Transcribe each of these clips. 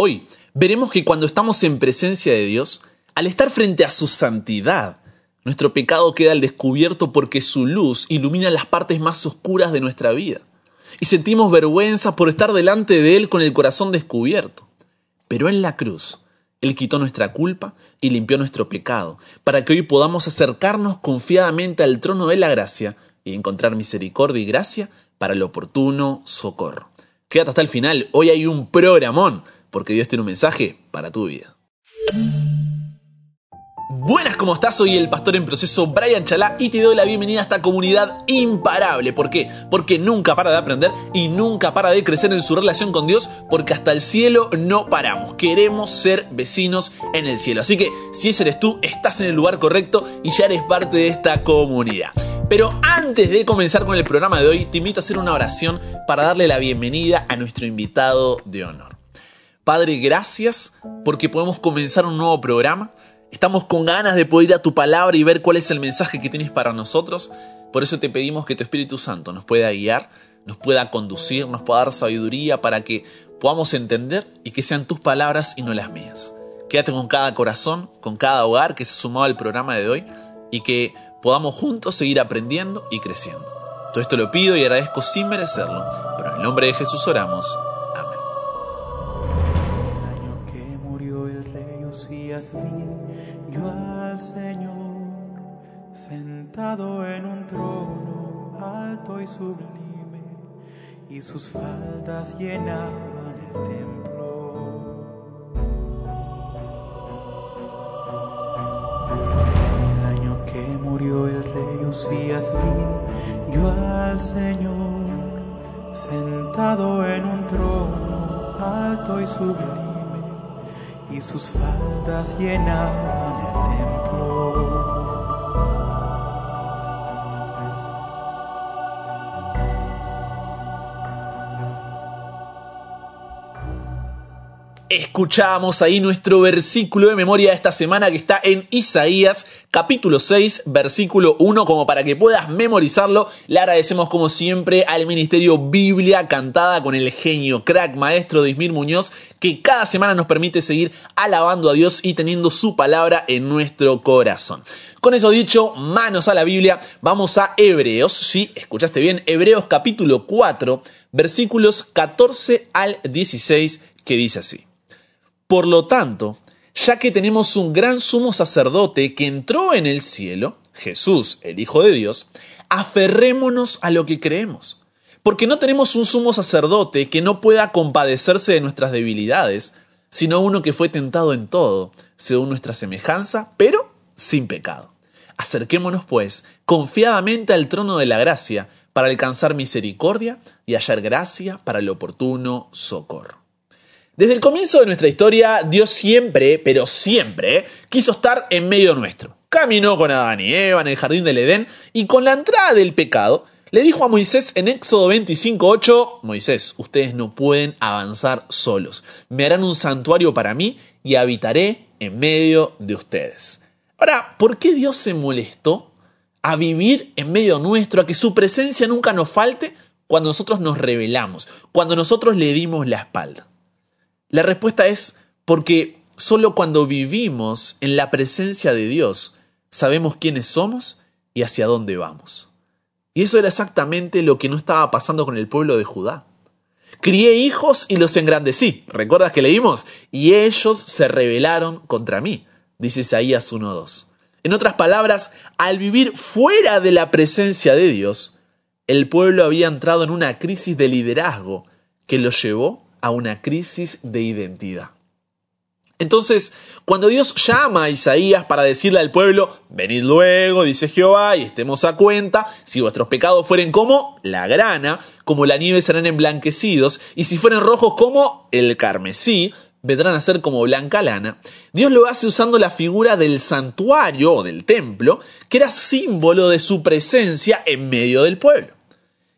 Hoy veremos que cuando estamos en presencia de Dios, al estar frente a su santidad, nuestro pecado queda al descubierto porque su luz ilumina las partes más oscuras de nuestra vida. Y sentimos vergüenza por estar delante de Él con el corazón descubierto. Pero en la cruz, Él quitó nuestra culpa y limpió nuestro pecado, para que hoy podamos acercarnos confiadamente al trono de la gracia y encontrar misericordia y gracia para el oportuno socorro. Quédate hasta el final, hoy hay un programón, porque Dios tiene un mensaje para tu vida. Buenas, ¿cómo estás? Soy el pastor en proceso Brian Chalá y te doy la bienvenida a esta comunidad imparable. ¿Por qué? Porque nunca para de aprender y nunca para de crecer en su relación con Dios, porque hasta el cielo no paramos. Queremos ser vecinos en el cielo. Así que si ese eres tú, estás en el lugar correcto y ya eres parte de esta comunidad. Pero antes de comenzar con el programa de hoy, te invito a hacer una oración para darle la bienvenida a nuestro invitado de honor. Padre, gracias porque podemos comenzar un nuevo programa. Estamos con ganas de poder ir a tu palabra y ver cuál es el mensaje que tienes para nosotros. Por eso te pedimos que tu Espíritu Santo nos pueda guiar, nos pueda conducir, nos pueda dar sabiduría para que podamos entender y que sean tus palabras y no las mías. Quédate con cada corazón, con cada hogar que se ha sumado al programa de hoy y que podamos juntos seguir aprendiendo y creciendo. Todo esto lo pido y agradezco sin merecerlo, pero en el nombre de Jesús oramos. Sentado en un trono alto y sublime y sus faldas llenaban el templo. En el año que murió el rey Usías yo al Señor sentado en un trono alto y sublime y sus faldas llenaban el templo. Escuchamos ahí nuestro versículo de memoria de esta semana que está en Isaías capítulo 6 versículo 1 como para que puedas memorizarlo. Le agradecemos como siempre al Ministerio Biblia Cantada con el genio crack maestro de Ismir Muñoz que cada semana nos permite seguir alabando a Dios y teniendo su palabra en nuestro corazón. Con eso dicho, manos a la Biblia, vamos a Hebreos, sí, escuchaste bien, Hebreos capítulo 4 versículos 14 al 16 que dice así. Por lo tanto, ya que tenemos un gran sumo sacerdote que entró en el cielo, Jesús, el Hijo de Dios, aferrémonos a lo que creemos. Porque no tenemos un sumo sacerdote que no pueda compadecerse de nuestras debilidades, sino uno que fue tentado en todo, según nuestra semejanza, pero sin pecado. Acerquémonos, pues, confiadamente al trono de la gracia, para alcanzar misericordia y hallar gracia para el oportuno socorro. Desde el comienzo de nuestra historia, Dios siempre, pero siempre, quiso estar en medio nuestro. Caminó con Adán y Eva en el jardín del Edén y con la entrada del pecado, le dijo a Moisés en Éxodo 25:8, Moisés, ustedes no pueden avanzar solos. Me harán un santuario para mí y habitaré en medio de ustedes. Ahora, ¿por qué Dios se molestó a vivir en medio nuestro, a que su presencia nunca nos falte cuando nosotros nos rebelamos, cuando nosotros le dimos la espalda? La respuesta es porque solo cuando vivimos en la presencia de Dios sabemos quiénes somos y hacia dónde vamos. Y eso era exactamente lo que no estaba pasando con el pueblo de Judá. Crié hijos y los engrandecí. ¿Recuerdas que leímos? Y ellos se rebelaron contra mí, dice Isaías 1.2. En otras palabras, al vivir fuera de la presencia de Dios, el pueblo había entrado en una crisis de liderazgo que lo llevó a una crisis de identidad. Entonces, cuando Dios llama a Isaías para decirle al pueblo, venid luego, dice Jehová, y estemos a cuenta, si vuestros pecados fueren como la grana, como la nieve serán emblanquecidos, y si fueren rojos como el carmesí, vendrán a ser como blanca lana, Dios lo hace usando la figura del santuario o del templo, que era símbolo de su presencia en medio del pueblo.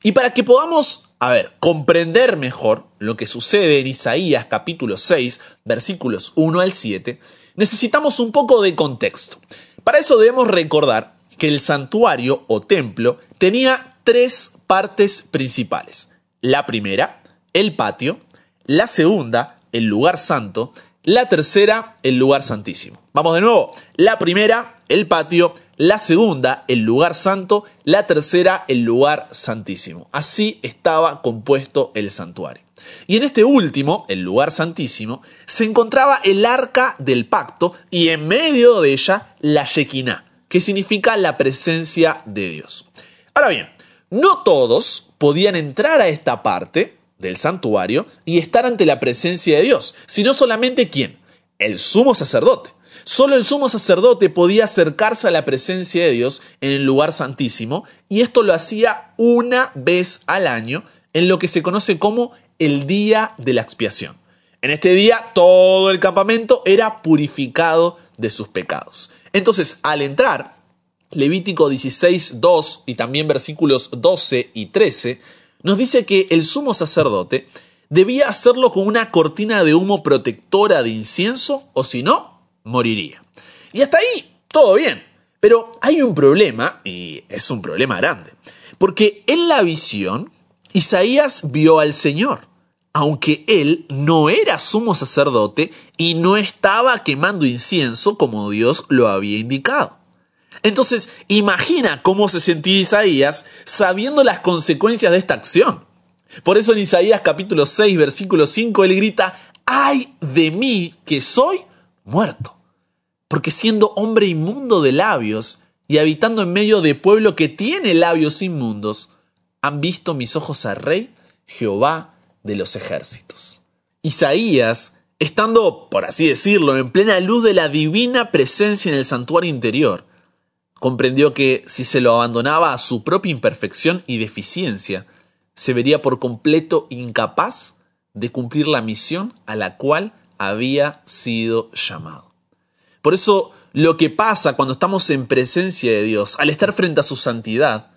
Y para que podamos a ver, comprender mejor lo que sucede en Isaías capítulo 6, versículos 1 al 7, necesitamos un poco de contexto. Para eso debemos recordar que el santuario o templo tenía tres partes principales. La primera, el patio, la segunda, el lugar santo, la tercera, el lugar santísimo. Vamos de nuevo. La primera, el patio. La segunda, el lugar santo. La tercera, el lugar santísimo. Así estaba compuesto el santuario. Y en este último, el lugar santísimo, se encontraba el arca del pacto y en medio de ella la Shekinah, que significa la presencia de Dios. Ahora bien, no todos podían entrar a esta parte del santuario y estar ante la presencia de Dios, sino solamente quién? El sumo sacerdote. Solo el sumo sacerdote podía acercarse a la presencia de Dios en el lugar santísimo y esto lo hacía una vez al año en lo que se conoce como el día de la expiación. En este día todo el campamento era purificado de sus pecados. Entonces, al entrar, Levítico 16, 2 y también versículos 12 y 13, nos dice que el sumo sacerdote debía hacerlo con una cortina de humo protectora de incienso o si no, moriría. Y hasta ahí, todo bien. Pero hay un problema, y es un problema grande, porque en la visión, Isaías vio al Señor, aunque él no era sumo sacerdote y no estaba quemando incienso como Dios lo había indicado. Entonces, imagina cómo se sentía Isaías sabiendo las consecuencias de esta acción. Por eso en Isaías capítulo 6, versículo 5, él grita, ay de mí que soy muerto. Porque siendo hombre inmundo de labios y habitando en medio de pueblo que tiene labios inmundos, han visto mis ojos al Rey, Jehová de los ejércitos. Isaías, estando, por así decirlo, en plena luz de la divina presencia en el santuario interior, comprendió que si se lo abandonaba a su propia imperfección y deficiencia, se vería por completo incapaz de cumplir la misión a la cual había sido llamado. Por eso, lo que pasa cuando estamos en presencia de Dios, al estar frente a su santidad,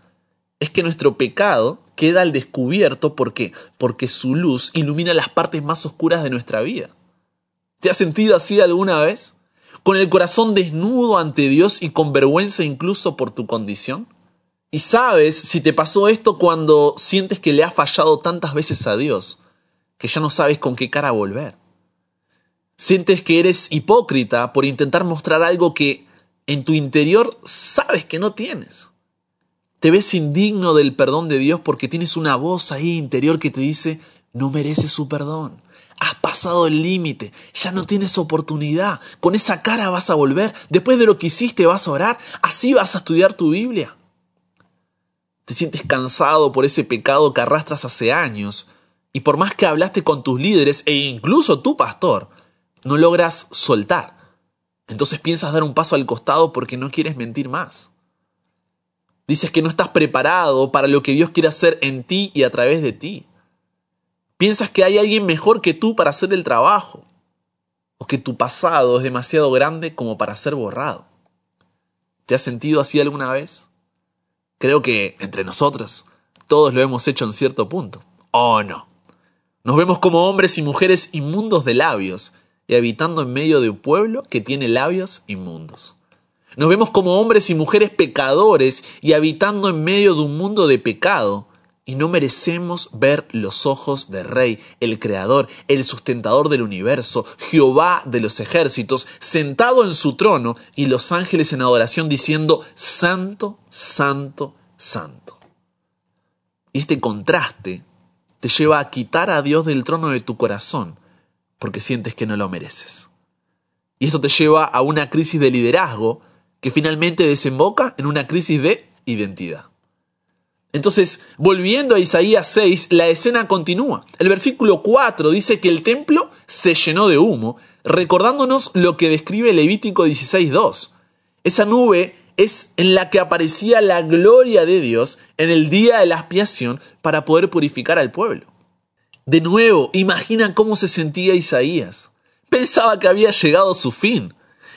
es que nuestro pecado queda al descubierto. ¿Por qué? Porque su luz ilumina las partes más oscuras de nuestra vida. ¿Te has sentido así alguna vez? con el corazón desnudo ante Dios y con vergüenza incluso por tu condición? Y sabes si te pasó esto cuando sientes que le has fallado tantas veces a Dios, que ya no sabes con qué cara volver. Sientes que eres hipócrita por intentar mostrar algo que en tu interior sabes que no tienes. Te ves indigno del perdón de Dios porque tienes una voz ahí interior que te dice, no mereces su perdón. Has pasado el límite, ya no tienes oportunidad. Con esa cara vas a volver. Después de lo que hiciste vas a orar. Así vas a estudiar tu Biblia. Te sientes cansado por ese pecado que arrastras hace años. Y por más que hablaste con tus líderes e incluso tu pastor, no logras soltar. Entonces piensas dar un paso al costado porque no quieres mentir más. Dices que no estás preparado para lo que Dios quiere hacer en ti y a través de ti. Piensas que hay alguien mejor que tú para hacer el trabajo, o que tu pasado es demasiado grande como para ser borrado. ¿Te has sentido así alguna vez? Creo que entre nosotros todos lo hemos hecho en cierto punto. ¿O no? Nos vemos como hombres y mujeres inmundos de labios y habitando en medio de un pueblo que tiene labios inmundos. Nos vemos como hombres y mujeres pecadores y habitando en medio de un mundo de pecado y no merecemos ver los ojos del Rey, el Creador, el sustentador del universo, Jehová de los ejércitos, sentado en su trono y los ángeles en adoración diciendo, Santo, Santo, Santo. Y este contraste te lleva a quitar a Dios del trono de tu corazón porque sientes que no lo mereces. Y esto te lleva a una crisis de liderazgo que finalmente desemboca en una crisis de identidad. Entonces, volviendo a Isaías 6, la escena continúa. El versículo 4 dice que el templo se llenó de humo, recordándonos lo que describe Levítico 16.2. Esa nube es en la que aparecía la gloria de Dios en el día de la expiación para poder purificar al pueblo. De nuevo, imagina cómo se sentía Isaías. Pensaba que había llegado su fin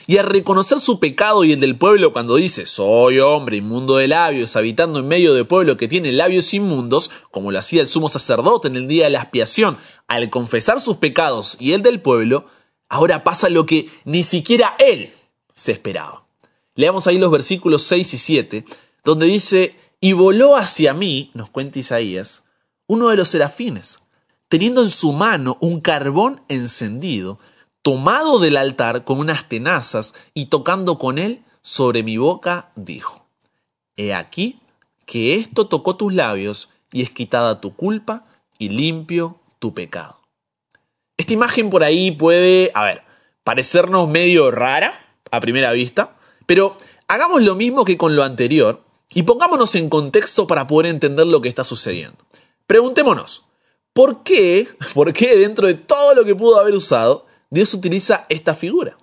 y a reconocer su pecado y el del pueblo cuando dice soy hombre inmundo de labios, habitando en medio de pueblo que tiene labios inmundos, como lo hacía el sumo sacerdote en el día de la expiación, al confesar sus pecados y el del pueblo, ahora pasa lo que ni siquiera él se esperaba. Leamos ahí los versículos 6 y 7, donde dice, y voló hacia mí, nos cuenta Isaías, uno de los serafines, teniendo en su mano un carbón encendido, tomado del altar con unas tenazas y tocando con él sobre mi boca, dijo, He aquí que esto tocó tus labios y es quitada tu culpa y limpio tu pecado. Esta imagen por ahí puede, a ver, parecernos medio rara a primera vista, pero hagamos lo mismo que con lo anterior y pongámonos en contexto para poder entender lo que está sucediendo. Preguntémonos, ¿por qué, por qué dentro de todo lo que pudo haber usado, Dios utiliza esta figura?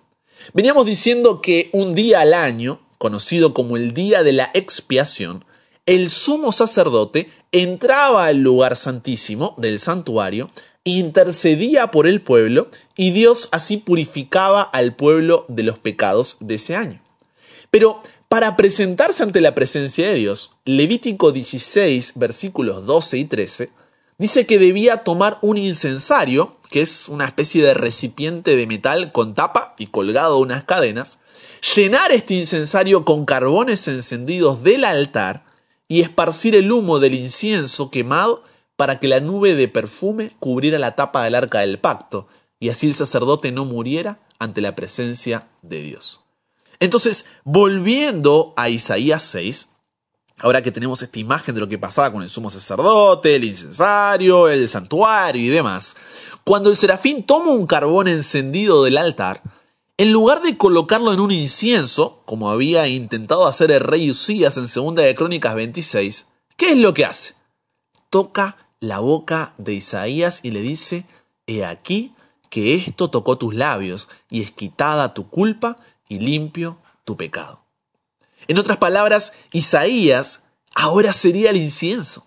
Veníamos diciendo que un día al año, conocido como el día de la expiación, el sumo sacerdote entraba al lugar santísimo del santuario, intercedía por el pueblo y Dios así purificaba al pueblo de los pecados de ese año. Pero para presentarse ante la presencia de Dios, Levítico 16, versículos 12 y 13, dice que debía tomar un incensario, que es una especie de recipiente de metal con tapa y colgado unas cadenas, llenar este incensario con carbones encendidos del altar y esparcir el humo del incienso quemado para que la nube de perfume cubriera la tapa del arca del pacto, y así el sacerdote no muriera ante la presencia de Dios. Entonces, volviendo a Isaías 6, ahora que tenemos esta imagen de lo que pasaba con el sumo sacerdote, el incensario, el santuario y demás, cuando el serafín toma un carbón encendido del altar, en lugar de colocarlo en un incienso, como había intentado hacer el rey Usías en Segunda de Crónicas 26, ¿qué es lo que hace? Toca la boca de Isaías y le dice, He aquí que esto tocó tus labios y es quitada tu culpa y limpio tu pecado. En otras palabras, Isaías ahora sería el incienso.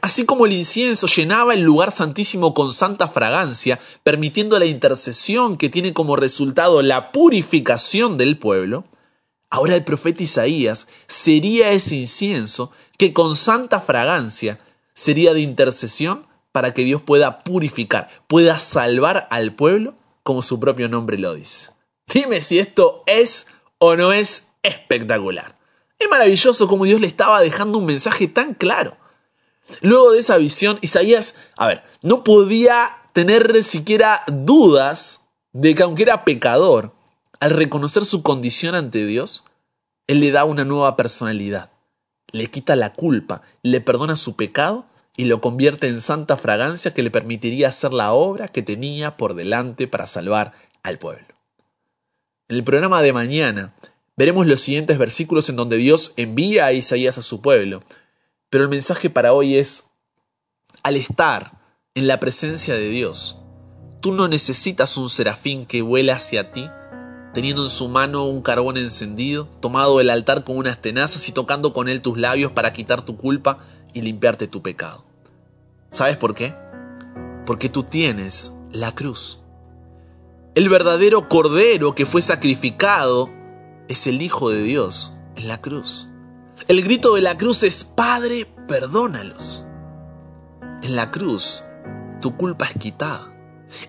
Así como el incienso llenaba el lugar santísimo con santa fragancia, permitiendo la intercesión que tiene como resultado la purificación del pueblo, ahora el profeta Isaías sería ese incienso que con santa fragancia sería de intercesión para que Dios pueda purificar, pueda salvar al pueblo como su propio nombre lo dice. Dime si esto es o no es espectacular. Es maravilloso como Dios le estaba dejando un mensaje tan claro. Luego de esa visión, Isaías, a ver, no podía tener siquiera dudas de que aunque era pecador, al reconocer su condición ante Dios, Él le da una nueva personalidad, le quita la culpa, le perdona su pecado y lo convierte en santa fragancia que le permitiría hacer la obra que tenía por delante para salvar al pueblo. En el programa de mañana veremos los siguientes versículos en donde Dios envía a Isaías a su pueblo, pero el mensaje para hoy es, al estar en la presencia de Dios, tú no necesitas un serafín que vuela hacia ti, teniendo en su mano un carbón encendido, tomado del altar con unas tenazas y tocando con él tus labios para quitar tu culpa y limpiarte tu pecado. ¿Sabes por qué? Porque tú tienes la cruz. El verdadero cordero que fue sacrificado es el Hijo de Dios en la cruz. El grito de la cruz es, Padre, perdónalos. En la cruz, tu culpa es quitada.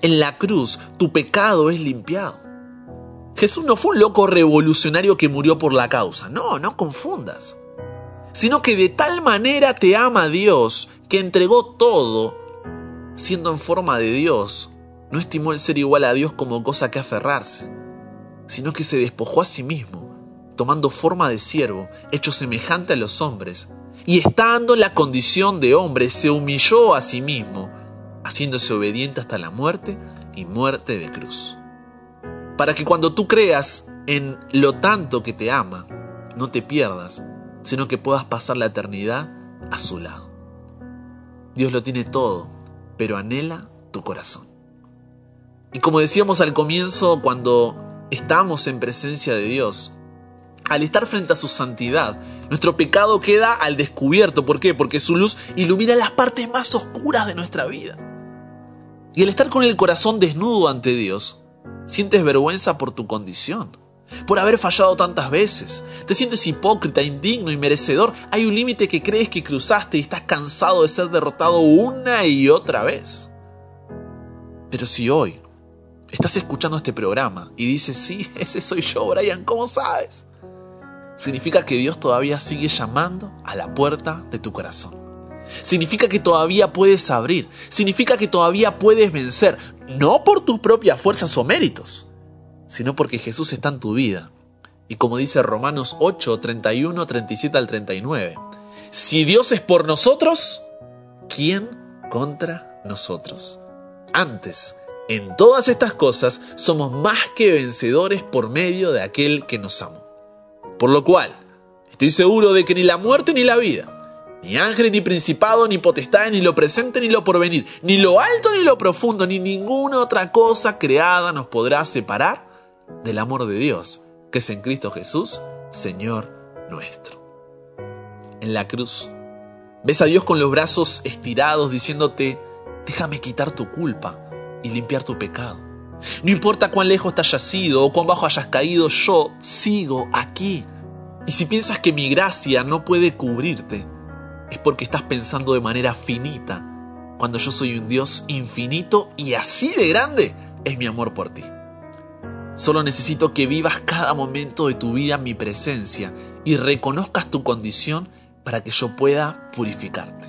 En la cruz, tu pecado es limpiado. Jesús no fue un loco revolucionario que murió por la causa. No, no confundas. Sino que de tal manera te ama Dios que entregó todo, siendo en forma de Dios, no estimó el ser igual a Dios como cosa que aferrarse, sino que se despojó a sí mismo, tomando forma de siervo, hecho semejante a los hombres, y estando en la condición de hombre, se humilló a sí mismo, haciéndose obediente hasta la muerte y muerte de cruz. Para que cuando tú creas en lo tanto que te ama, no te pierdas, sino que puedas pasar la eternidad a su lado. Dios lo tiene todo, pero anhela tu corazón. Y como decíamos al comienzo, cuando estamos en presencia de Dios, al estar frente a su santidad, nuestro pecado queda al descubierto. ¿Por qué? Porque su luz ilumina las partes más oscuras de nuestra vida. Y al estar con el corazón desnudo ante Dios, sientes vergüenza por tu condición, por haber fallado tantas veces. Te sientes hipócrita, indigno y merecedor. Hay un límite que crees que cruzaste y estás cansado de ser derrotado una y otra vez. Pero si hoy estás escuchando este programa y dices, sí, ese soy yo, Brian, ¿cómo sabes? Significa que Dios todavía sigue llamando a la puerta de tu corazón. Significa que todavía puedes abrir. Significa que todavía puedes vencer. No por tus propias fuerzas o méritos, sino porque Jesús está en tu vida. Y como dice Romanos 8, 31, 37 al 39. Si Dios es por nosotros, ¿quién contra nosotros? Antes, en todas estas cosas somos más que vencedores por medio de aquel que nos amó. Por lo cual, estoy seguro de que ni la muerte ni la vida, ni ángeles, ni principado, ni potestad, ni lo presente, ni lo porvenir, ni lo alto, ni lo profundo, ni ninguna otra cosa creada nos podrá separar del amor de Dios, que es en Cristo Jesús, Señor nuestro. En la cruz, ves a Dios con los brazos estirados diciéndote, déjame quitar tu culpa y limpiar tu pecado. No importa cuán lejos te hayas ido o cuán bajo hayas caído, yo sigo aquí. Y si piensas que mi gracia no puede cubrirte, es porque estás pensando de manera finita, cuando yo soy un Dios infinito y así de grande es mi amor por ti. Solo necesito que vivas cada momento de tu vida en mi presencia y reconozcas tu condición para que yo pueda purificarte.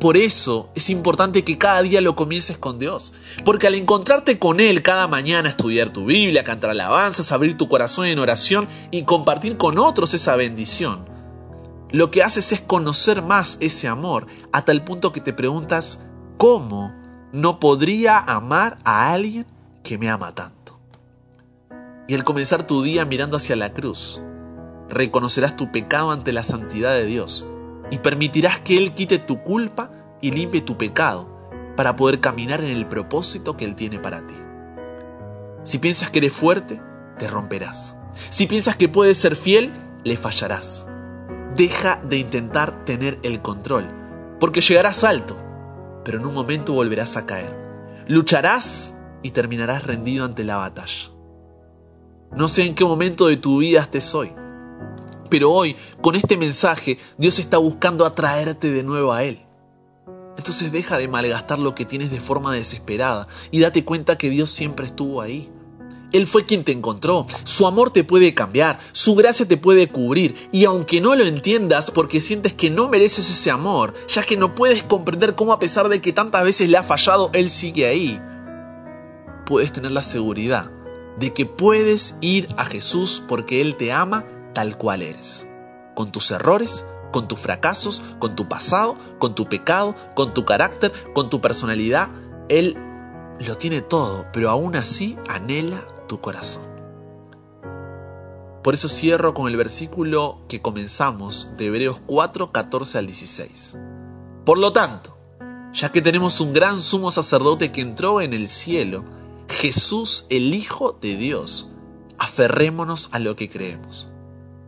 Por eso es importante que cada día lo comiences con Dios. Porque al encontrarte con Él cada mañana, estudiar tu Biblia, cantar alabanzas, abrir tu corazón en oración y compartir con otros esa bendición, lo que haces es conocer más ese amor hasta el punto que te preguntas, ¿cómo no podría amar a alguien que me ama tanto? Y al comenzar tu día mirando hacia la cruz, reconocerás tu pecado ante la santidad de Dios y permitirás que Él quite tu culpa y limpie tu pecado para poder caminar en el propósito que Él tiene para ti. Si piensas que eres fuerte, te romperás. Si piensas que puedes ser fiel, le fallarás. Deja de intentar tener el control, porque llegarás alto, pero en un momento volverás a caer. Lucharás y terminarás rendido ante la batalla. No sé en qué momento de tu vida estés hoy pero hoy, con este mensaje, Dios está buscando atraerte de nuevo a Él. Entonces deja de malgastar lo que tienes de forma desesperada y date cuenta que Dios siempre estuvo ahí. Él fue quien te encontró, su amor te puede cambiar, su gracia te puede cubrir y aunque no lo entiendas porque sientes que no mereces ese amor, ya que no puedes comprender cómo a pesar de que tantas veces le ha fallado, Él sigue ahí, puedes tener la seguridad de que puedes ir a Jesús porque Él te ama tal cual eres, con tus errores, con tus fracasos, con tu pasado, con tu pecado, con tu carácter, con tu personalidad. Él lo tiene todo, pero aún así anhela tu corazón. Por eso cierro con el versículo que comenzamos de Hebreos 4, 14 al 16. Por lo tanto, ya que tenemos un gran sumo sacerdote que entró en el cielo, Jesús el Hijo de Dios, aferrémonos a lo que creemos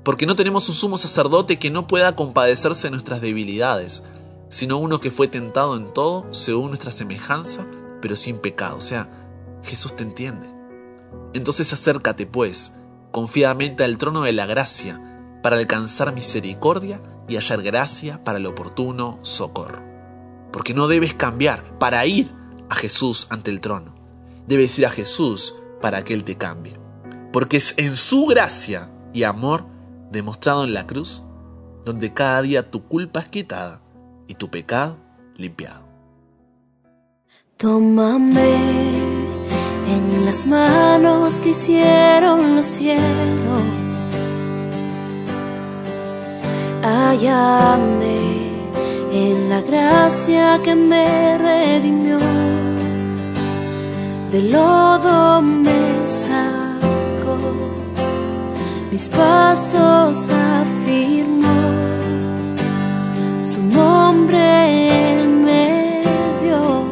porque no tenemos un sumo sacerdote que no pueda compadecerse de nuestras debilidades, sino uno que fue tentado en todo según nuestra semejanza, pero sin pecado. O sea, Jesús te entiende. Entonces acércate, pues, confiadamente al trono de la gracia, para alcanzar misericordia y hallar gracia para el oportuno socorro. Porque no debes cambiar para ir a Jesús ante el trono. Debes ir a Jesús para que Él te cambie. Porque es en su gracia y amor demostrado en la cruz, donde cada día tu culpa es quitada y tu pecado limpiado. Tómame en las manos que hicieron los cielos. Hállame en la gracia que me redimió. De lodo me mis pasos afirmó, su nombre en medio,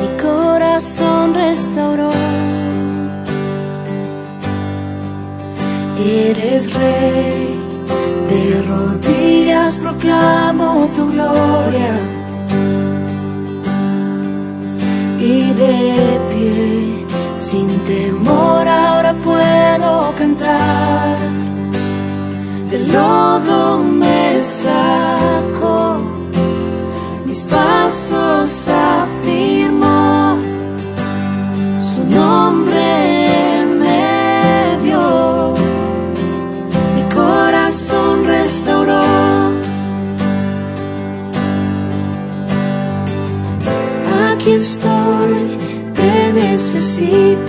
mi corazón restauró. Eres rey, de rodillas proclamo tu gloria y de pie sin temor mis pasos afirmo su nombre en medio, mi corazón restauró. Aquí estoy, te necesito.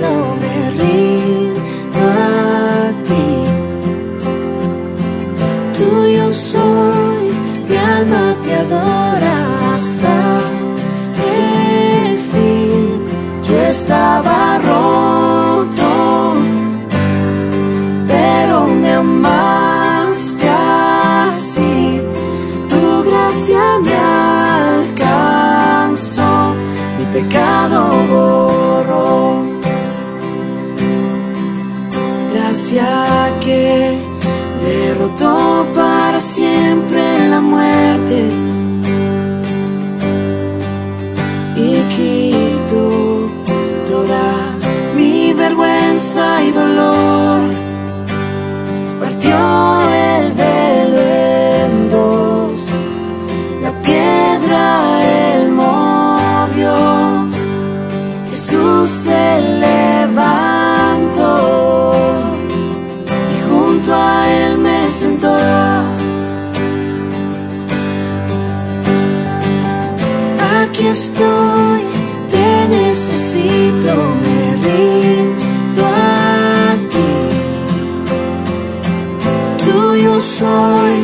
Siempre la muerte soy,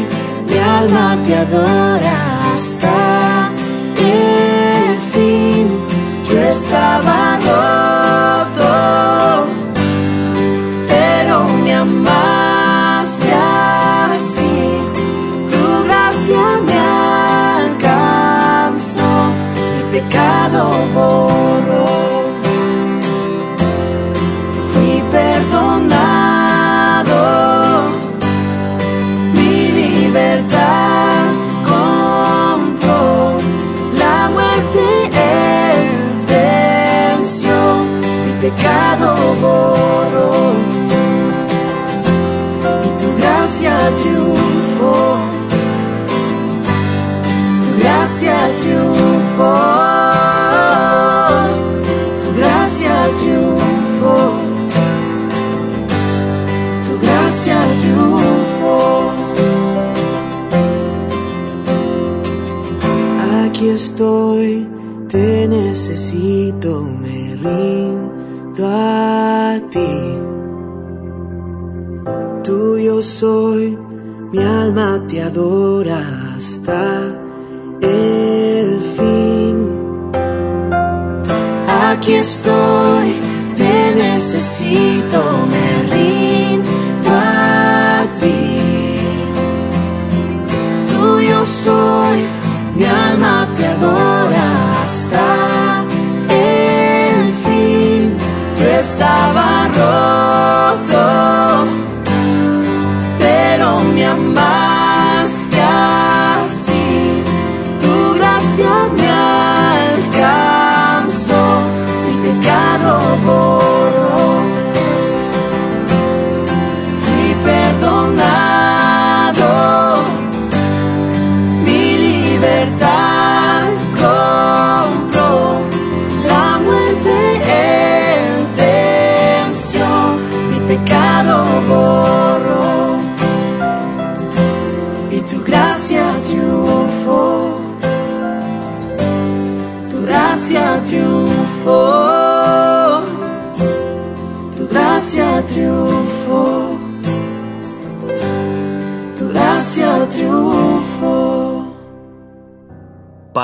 mi alma te adora hasta necesito, me rindo a ti. Tuyo soy, mi alma te adora hasta el fin. Aquí estoy, te necesito, me rindo a ti. Tuyo soy, mi alma te adora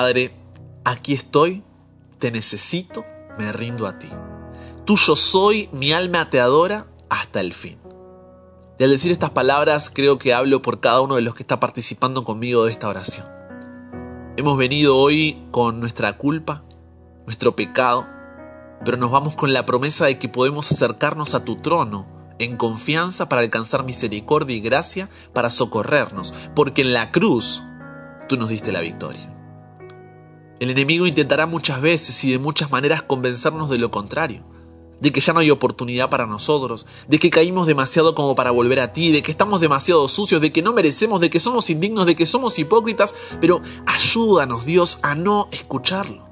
Padre, aquí estoy, te necesito, me rindo a ti. Tuyo soy, mi alma te adora hasta el fin. Y al decir estas palabras creo que hablo por cada uno de los que está participando conmigo de esta oración. Hemos venido hoy con nuestra culpa, nuestro pecado, pero nos vamos con la promesa de que podemos acercarnos a tu trono en confianza para alcanzar misericordia y gracia para socorrernos, porque en la cruz tú nos diste la victoria. El enemigo intentará muchas veces y de muchas maneras convencernos de lo contrario, de que ya no hay oportunidad para nosotros, de que caímos demasiado como para volver a ti, de que estamos demasiado sucios, de que no merecemos, de que somos indignos, de que somos hipócritas, pero ayúdanos Dios a no escucharlo.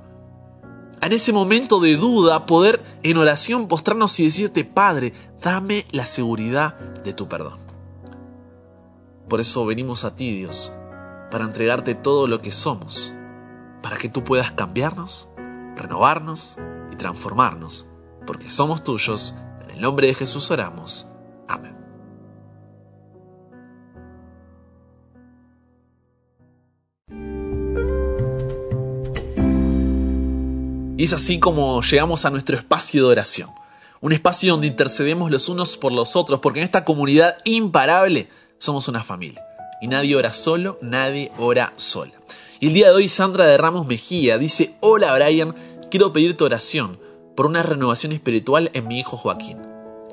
En ese momento de duda, poder en oración postrarnos y decirte, Padre, dame la seguridad de tu perdón. Por eso venimos a ti, Dios, para entregarte todo lo que somos, para que tú puedas cambiarnos, renovarnos y transformarnos porque somos tuyos. En el nombre de Jesús oramos. Amén. Y es así como llegamos a nuestro espacio de oración. Un espacio donde intercedemos los unos por los otros, porque en esta comunidad imparable somos una familia. Y nadie ora solo, nadie ora sola. Y el día de hoy Sandra de Ramos Mejía dice, hola Brian, quiero pedirte oración por una renovación espiritual en mi hijo Joaquín.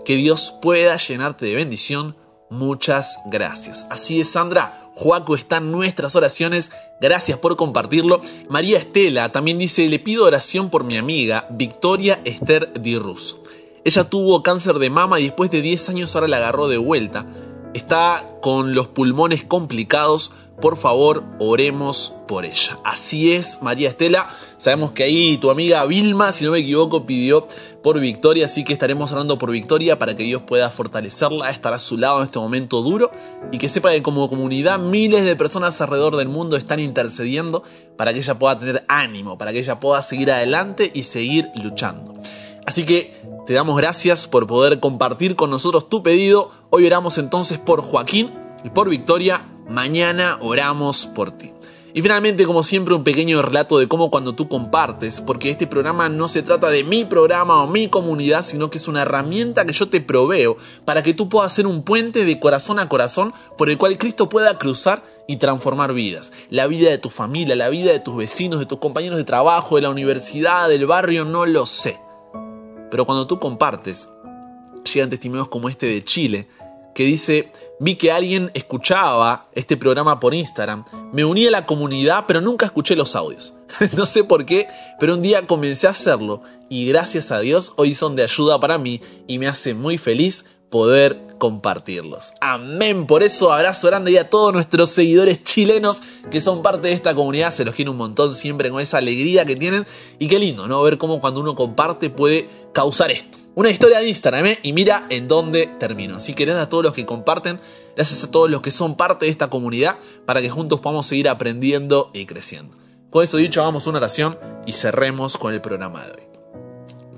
Que Dios pueda llenarte de bendición. Muchas gracias. Así es, Sandra. Joaco está en nuestras oraciones. Gracias por compartirlo. María Estela también dice, le pido oración por mi amiga Victoria Esther Di Russo. Ella tuvo cáncer de mama y después de 10 años ahora la agarró de vuelta. Está con los pulmones complicados. Por favor, oremos por ella. Así es, María Estela. Sabemos que ahí tu amiga Vilma, si no me equivoco, pidió por Victoria, así que estaremos orando por Victoria para que Dios pueda fortalecerla, estar a su lado en este momento duro y que sepa que como comunidad miles de personas alrededor del mundo están intercediendo para que ella pueda tener ánimo, para que ella pueda seguir adelante y seguir luchando. Así que te damos gracias por poder compartir con nosotros tu pedido. Hoy oramos entonces por Joaquín y por Victoria. Mañana oramos por ti. Y finalmente, como siempre, un pequeño relato de cómo cuando tú compartes, porque este programa no se trata de mi programa o mi comunidad, sino que es una herramienta que yo te proveo para que tú puedas ser un puente de corazón a corazón por el cual Cristo pueda cruzar y transformar vidas. La vida de tu familia, la vida de tus vecinos, de tus compañeros de trabajo, de la universidad, del barrio, no lo sé. Pero cuando tú compartes, llegan testimonios como este de Chile, que dice, vi que alguien escuchaba este programa por Instagram, me uní a la comunidad, pero nunca escuché los audios. no sé por qué, pero un día comencé a hacerlo y gracias a Dios hoy son de ayuda para mí y me hace muy feliz poder compartirlos. Amén. Por eso abrazo grande a todos nuestros seguidores chilenos que son parte de esta comunidad. Se los quiero un montón siempre con esa alegría que tienen. Y qué lindo, ¿no? Ver cómo cuando uno comparte puede causar esto. Una historia de Instagram, ¿eh? Y mira en dónde termino. Así que gracias a todos los que comparten, gracias a todos los que son parte de esta comunidad, para que juntos podamos seguir aprendiendo y creciendo. Con eso dicho, hagamos una oración y cerremos con el programa de hoy.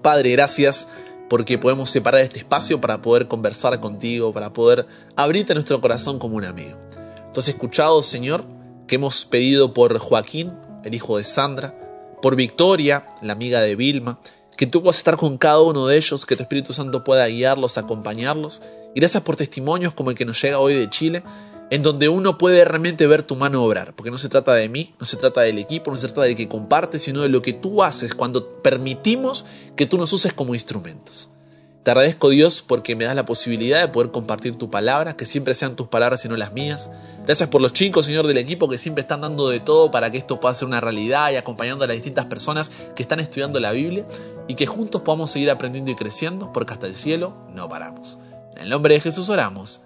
Padre, gracias porque podemos separar este espacio para poder conversar contigo, para poder abrirte nuestro corazón como un amigo. Entonces, escuchado, Señor, que hemos pedido por Joaquín, el hijo de Sandra, por Victoria, la amiga de Vilma, que tú puedas estar con cada uno de ellos, que tu Espíritu Santo pueda guiarlos, acompañarlos. Y gracias por testimonios como el que nos llega hoy de Chile, en donde uno puede realmente ver tu mano obrar, porque no se trata de mí, no se trata del equipo, no se trata de que compartes, sino de lo que tú haces cuando permitimos que tú nos uses como instrumentos. Te agradezco Dios porque me das la posibilidad de poder compartir tu palabra, que siempre sean tus palabras y no las mías. Gracias por los chicos, Señor, del equipo que siempre están dando de todo para que esto pueda ser una realidad y acompañando a las distintas personas que están estudiando la Biblia y que juntos podamos seguir aprendiendo y creciendo porque hasta el cielo no paramos. En el nombre de Jesús oramos.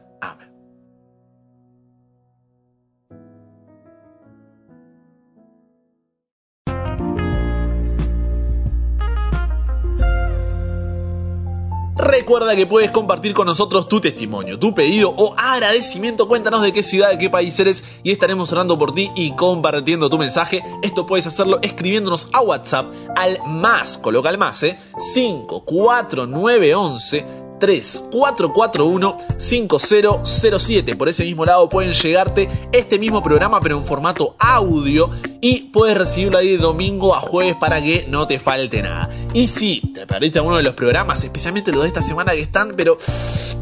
Recuerda que puedes compartir con nosotros tu testimonio, tu pedido o agradecimiento. Cuéntanos de qué ciudad, de qué país eres y estaremos orando por ti y compartiendo tu mensaje. Esto puedes hacerlo escribiéndonos a WhatsApp al más, coloca el más, ¿eh? 54911 3441-5007. Por ese mismo lado pueden llegarte este mismo programa, pero en formato audio. Y puedes recibirlo ahí de domingo a jueves para que no te falte nada. Y si te perdiste alguno de los programas, especialmente los de esta semana que están, pero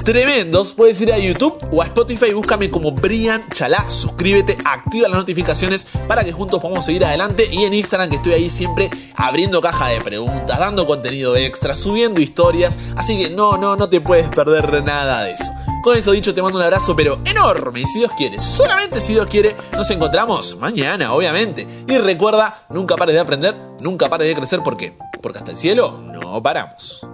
tremendos, puedes ir a YouTube o a Spotify. Búscame como Brian Chalá. Suscríbete, activa las notificaciones para que juntos podamos seguir adelante. Y en Instagram, que estoy ahí siempre abriendo caja de preguntas, dando contenido extra, subiendo historias. Así que no, no, no te puedes perder nada de eso. Con eso dicho, te mando un abrazo, pero enorme. Y si Dios quiere, solamente si Dios quiere, nos encontramos mañana, obviamente. Y recuerda, nunca pares de aprender, nunca pares de crecer. ¿Por qué? Porque hasta el cielo no paramos.